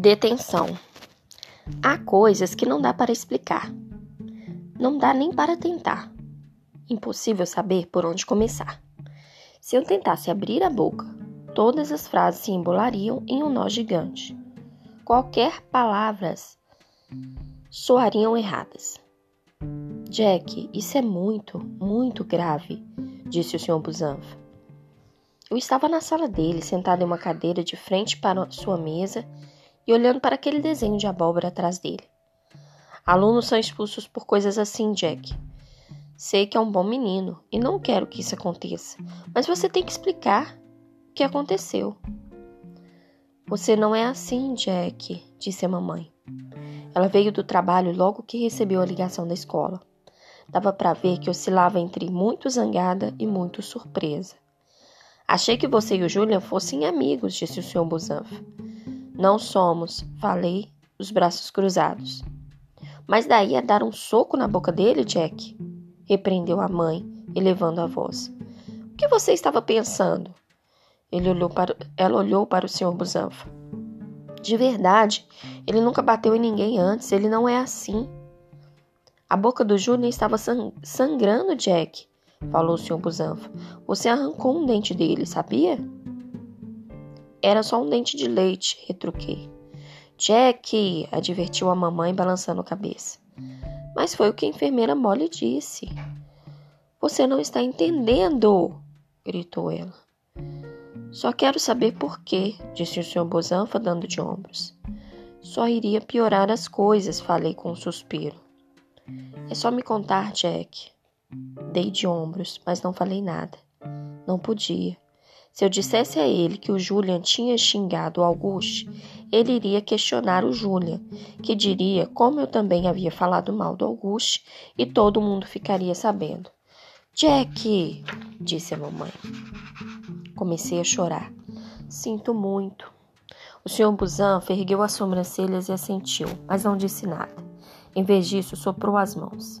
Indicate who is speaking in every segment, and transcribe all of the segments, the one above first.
Speaker 1: Detenção. Há coisas que não dá para explicar. Não dá nem para tentar. Impossível saber por onde começar. Se eu tentasse abrir a boca, todas as frases se embolariam em um nó gigante. Qualquer palavras soariam erradas. Jack, isso é muito, muito grave, disse o Sr. Busanfa. Eu estava na sala dele, sentado em uma cadeira de frente para sua mesa e olhando para aquele desenho de abóbora atrás dele. Alunos são expulsos por coisas assim, Jack. Sei que é um bom menino e não quero que isso aconteça, mas você tem que explicar o que aconteceu. Você não é assim, Jack, disse a mamãe. Ela veio do trabalho logo que recebeu a ligação da escola. Dava para ver que oscilava entre muito zangada e muito surpresa. Achei que você e o Julian fossem amigos, disse o Sr. Busanfa. Não somos, falei, os braços cruzados. Mas daí a dar um soco na boca dele, Jack? Repreendeu a mãe, elevando a voz. O que você estava pensando? Olhou para, ela olhou para o Sr. Busanfa. De verdade, ele nunca bateu em ninguém antes, ele não é assim. A boca do Júnior estava sangrando, Jack, falou o Sr. Busanfa. Você arrancou um dente dele, sabia? Era só um dente de leite, retruquei. Jack, advertiu a mamãe, balançando a cabeça. Mas foi o que a enfermeira Molly disse. Você não está entendendo, gritou ela. Só quero saber por quê, disse o Sr. Bosanfa, dando de ombros. Só iria piorar as coisas, falei com um suspiro. É só me contar, Jack. Dei de ombros, mas não falei nada. Não podia. Se eu dissesse a ele que o Julian tinha xingado o Auguste, ele iria questionar o Julian, que diria como eu também havia falado mal do Auguste e todo mundo ficaria sabendo. Jack, disse a mamãe. Comecei a chorar. Sinto muito. O Sr. Busan ergueu as sobrancelhas e assentiu, mas não disse nada. Em vez disso, soprou as mãos,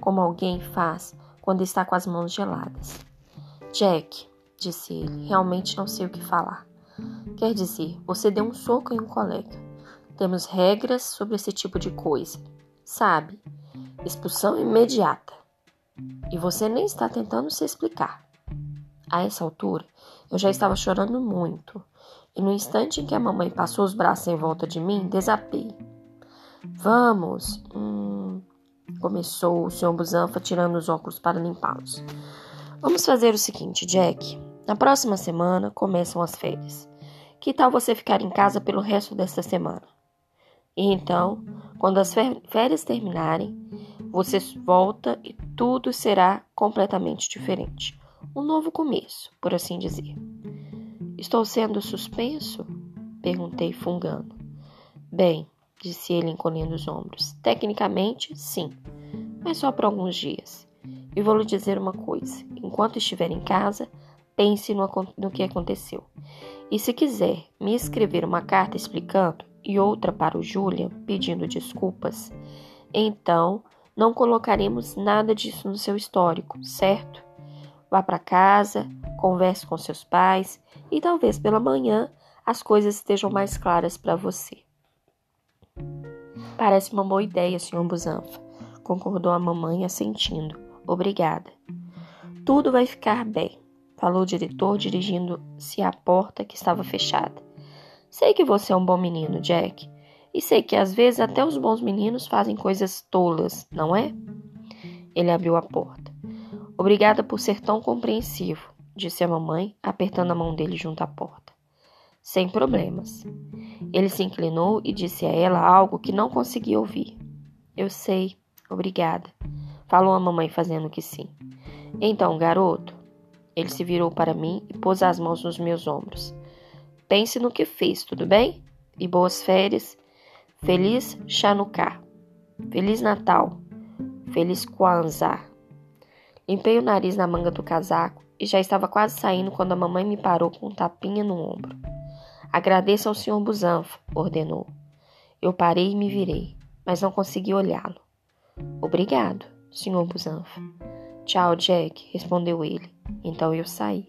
Speaker 1: como alguém faz quando está com as mãos geladas. Jack, disse ele. Realmente não sei o que falar. Quer dizer, você deu um soco em um colega. Temos regras sobre esse tipo de coisa. Sabe? Expulsão imediata. E você nem está tentando se explicar. A essa altura, eu já estava chorando muito. E no instante em que a mamãe passou os braços em volta de mim, desapei. Vamos. Hum, começou o Sr. Busanfa tirando os óculos para limpá-los. Vamos fazer o seguinte, Jack. Na próxima semana começam as férias. Que tal você ficar em casa pelo resto desta semana? E então, quando as férias terminarem, você volta e tudo será completamente diferente. Um novo começo, por assim dizer. Estou sendo suspenso? Perguntei, fungando. Bem, disse ele encolhendo os ombros. Tecnicamente, sim, mas só por alguns dias. E vou lhe dizer uma coisa: enquanto estiver em casa, pense no, no que aconteceu. E se quiser me escrever uma carta explicando e outra para o Julian pedindo desculpas, então não colocaremos nada disso no seu histórico, certo? Vá para casa, converse com seus pais e talvez pela manhã as coisas estejam mais claras para você. Parece uma boa ideia, Sr. Busanfa, concordou a mamãe assentindo. Obrigada. Tudo vai ficar bem falou o diretor, dirigindo-se à porta que estava fechada. Sei que você é um bom menino, Jack, e sei que às vezes até os bons meninos fazem coisas tolas, não é? Ele abriu a porta. Obrigada por ser tão compreensivo, disse a mamãe, apertando a mão dele junto à porta. Sem problemas. Ele se inclinou e disse a ela algo que não conseguia ouvir. Eu sei, obrigada, falou a mamãe fazendo que sim. Então, garoto, ele se virou para mim e pôs as mãos nos meus ombros. Pense no que fez, tudo bem? E boas férias. Feliz Chanukah. Feliz Natal. Feliz Kwanzaa. Limpei o nariz na manga do casaco e já estava quase saindo quando a mamãe me parou com um tapinha no ombro. Agradeça ao Sr. Busanfa, ordenou. Eu parei e me virei, mas não consegui olhá-lo. Obrigado, Sr. Busanfa. Tchau, Jack, respondeu ele. Então eu saí.